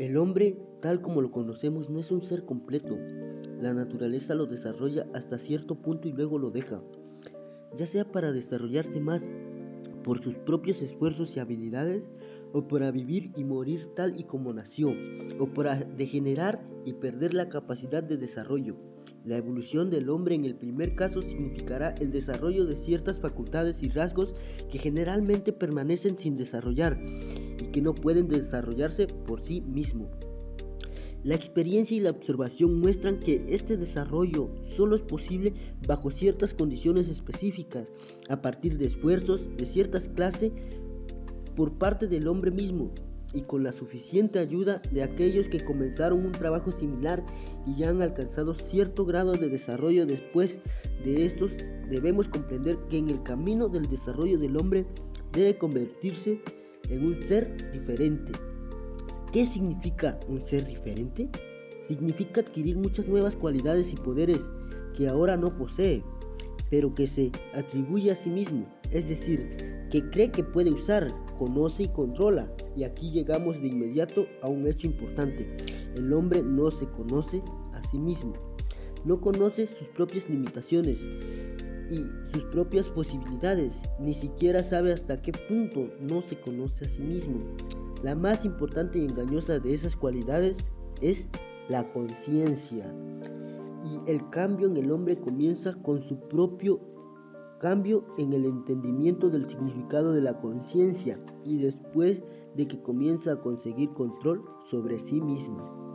El hombre, tal como lo conocemos, no es un ser completo. La naturaleza lo desarrolla hasta cierto punto y luego lo deja, ya sea para desarrollarse más por sus propios esfuerzos y habilidades, o para vivir y morir tal y como nació, o para degenerar y perder la capacidad de desarrollo. La evolución del hombre en el primer caso significará el desarrollo de ciertas facultades y rasgos que generalmente permanecen sin desarrollar que no pueden desarrollarse por sí mismo. La experiencia y la observación muestran que este desarrollo solo es posible bajo ciertas condiciones específicas, a partir de esfuerzos de ciertas clases por parte del hombre mismo y con la suficiente ayuda de aquellos que comenzaron un trabajo similar y ya han alcanzado cierto grado de desarrollo después de estos, debemos comprender que en el camino del desarrollo del hombre debe convertirse en un ser diferente. ¿Qué significa un ser diferente? Significa adquirir muchas nuevas cualidades y poderes que ahora no posee, pero que se atribuye a sí mismo, es decir, que cree que puede usar, conoce y controla. Y aquí llegamos de inmediato a un hecho importante. El hombre no se conoce a sí mismo, no conoce sus propias limitaciones y sus propias posibilidades, ni siquiera sabe hasta qué punto no se conoce a sí mismo. La más importante y engañosa de esas cualidades es la conciencia. Y el cambio en el hombre comienza con su propio cambio en el entendimiento del significado de la conciencia y después de que comienza a conseguir control sobre sí mismo.